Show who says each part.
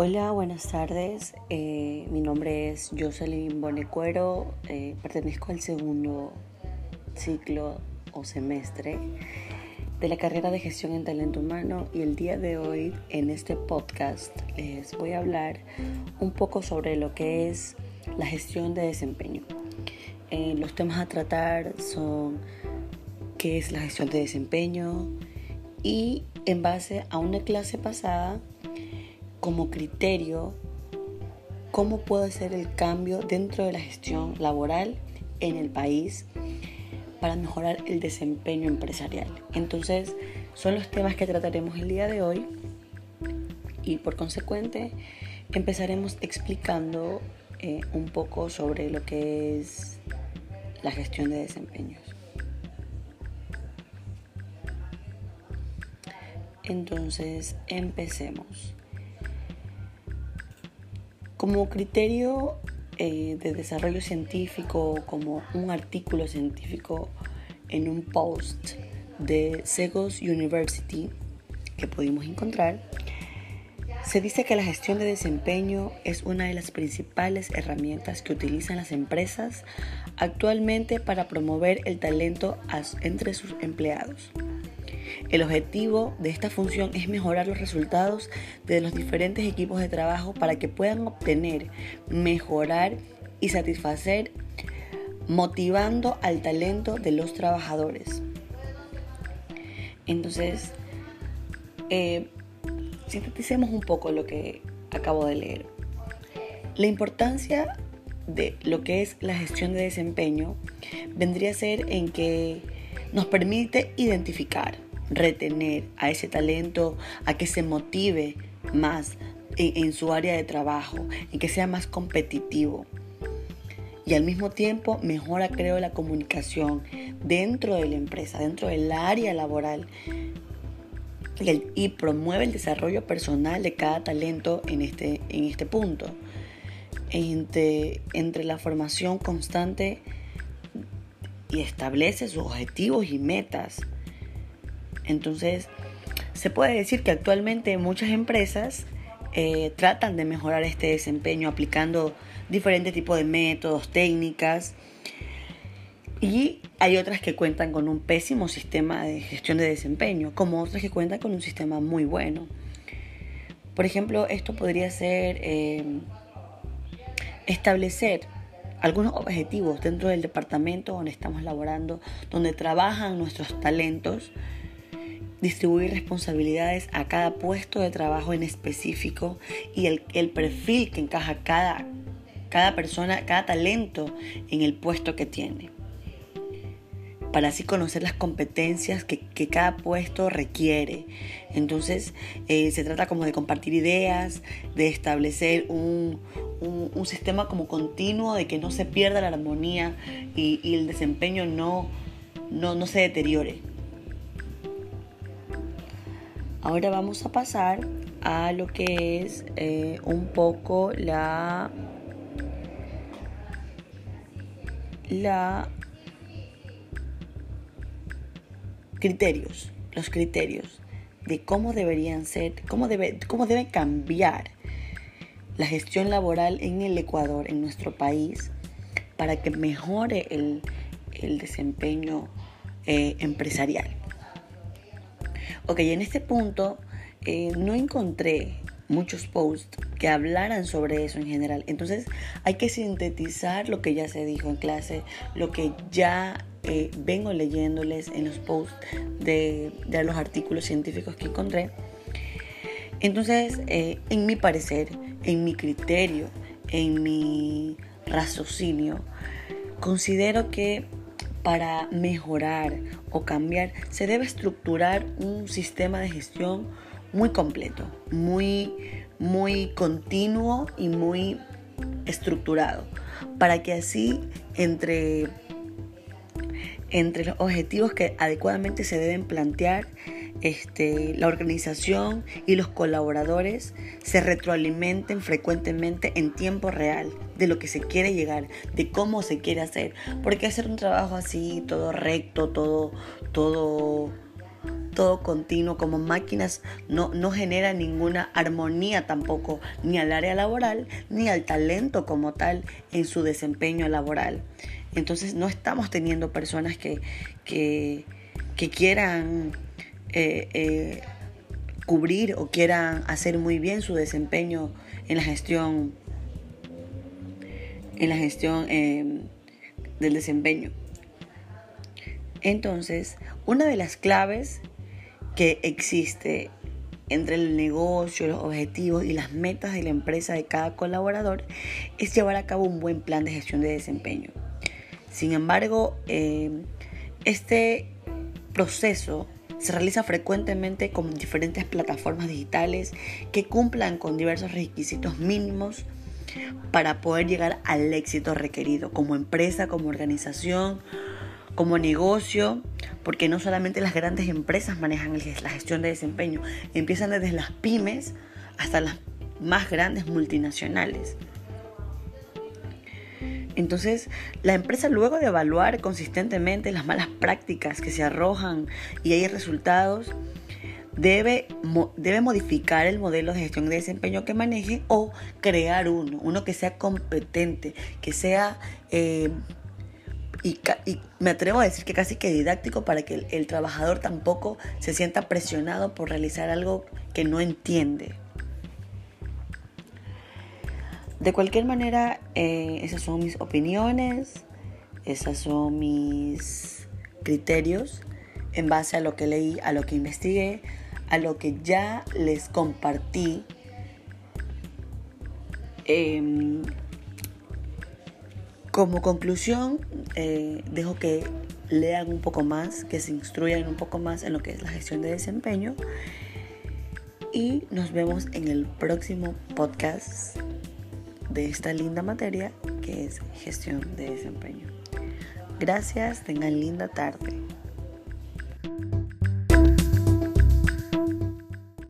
Speaker 1: Hola, buenas tardes. Eh, mi nombre es Jocelyn Bonecuero. Eh, pertenezco al segundo ciclo o semestre de la carrera de gestión en talento humano y el día de hoy en este podcast les voy a hablar un poco sobre lo que es la gestión de desempeño. Eh, los temas a tratar son qué es la gestión de desempeño y en base a una clase pasada como criterio cómo puede ser el cambio dentro de la gestión laboral en el país para mejorar el desempeño empresarial. Entonces, son los temas que trataremos el día de hoy y por consecuente empezaremos explicando eh, un poco sobre lo que es la gestión de desempeños. Entonces, empecemos. Como criterio eh, de desarrollo científico, como un artículo científico en un post de Segos University que pudimos encontrar, se dice que la gestión de desempeño es una de las principales herramientas que utilizan las empresas actualmente para promover el talento entre sus empleados. El objetivo de esta función es mejorar los resultados de los diferentes equipos de trabajo para que puedan obtener, mejorar y satisfacer motivando al talento de los trabajadores. Entonces, eh, sinteticemos un poco lo que acabo de leer. La importancia de lo que es la gestión de desempeño vendría a ser en que nos permite identificar, retener a ese talento, a que se motive más en, su área de trabajo, y que sea más competitivo. Y al mismo tiempo mejora, creo, la comunicación dentro de la empresa, dentro del área laboral y, promueve el desarrollo personal de cada talento en este, en este punto. Entre, entre la formación constante y establece sus objetivos y metas entonces, se puede decir que actualmente muchas empresas eh, tratan de mejorar este desempeño aplicando diferentes tipos de métodos, técnicas. Y hay otras que cuentan con un pésimo sistema de gestión de desempeño, como otras que cuentan con un sistema muy bueno. Por ejemplo, esto podría ser eh, establecer algunos objetivos dentro del departamento donde estamos laborando, donde trabajan nuestros talentos distribuir responsabilidades a cada puesto de trabajo en específico y el, perfil que encaja cada, cada persona, cada talento en el puesto que tiene. Para así conocer las competencias que, cada puesto requiere. Entonces eh, se trata como de compartir ideas, de establecer un, sistema como continuo, de que no se pierda la armonía y, el desempeño no, no, no se deteriore. Ahora vamos a pasar a lo que es eh, un poco la, la criterios, los criterios de cómo deberían ser, cómo debe, cómo debe cambiar la gestión laboral en el Ecuador, en nuestro país, para que mejore el, desempeño eh, empresarial. Ok, en este punto eh, no encontré muchos posts que hablaran sobre eso en general. Entonces hay que sintetizar lo que ya se dijo en clase, lo que ya eh, vengo leyéndoles en los posts de, los artículos científicos que encontré. Entonces, eh, en mi parecer, en mi criterio, en mi raciocinio, considero que para mejorar o cambiar, se debe estructurar un sistema de gestión muy completo, muy, muy continuo y muy estructurado, para que así entre, entre los objetivos que adecuadamente se deben plantear, este, la organización y los colaboradores se retroalimenten frecuentemente en tiempo real de lo que se quiere llegar, de cómo se quiere hacer. Porque hacer un trabajo así, todo recto, todo, todo todo continuo, como máquinas, no, no genera ninguna armonía tampoco, ni al área laboral, ni al talento como tal en su desempeño laboral. Entonces no estamos teniendo personas que, que, quieran eh, eh, cubrir o quieran hacer muy bien su desempeño en la gestión, en la gestión eh, del desempeño. Entonces, una de las claves que existe entre el negocio, los objetivos y las metas de la empresa de cada colaborador es llevar a cabo un buen plan de gestión de desempeño. Sin embargo, eh, este proceso se realiza frecuentemente con diferentes plataformas digitales que cumplan con diversos requisitos mínimos para poder llegar al éxito requerido como empresa, como organización, como negocio, porque no solamente las grandes empresas manejan la gestión de desempeño, empiezan desde las pymes hasta las más grandes multinacionales. Entonces, la empresa luego de evaluar consistentemente las malas prácticas que se arrojan y hay resultados, debe, debe modificar el modelo de gestión de desempeño que maneje o crear uno, uno que sea competente, que sea, eh, y, me atrevo a decir que casi que didáctico para que el trabajador tampoco se sienta presionado por realizar algo que no entiende. De cualquier manera, eh, esas son mis opiniones, esas son mis criterios en base a lo que leí, a lo que investigué, a lo que ya les compartí. Em, como conclusión, eh, dejo que lean un poco más, que se instruyan un poco más en lo que es la gestión de desempeño. Y nos vemos en el próximo podcast de esta linda materia que es gestión de desempeño. Gracias, tengan linda tarde.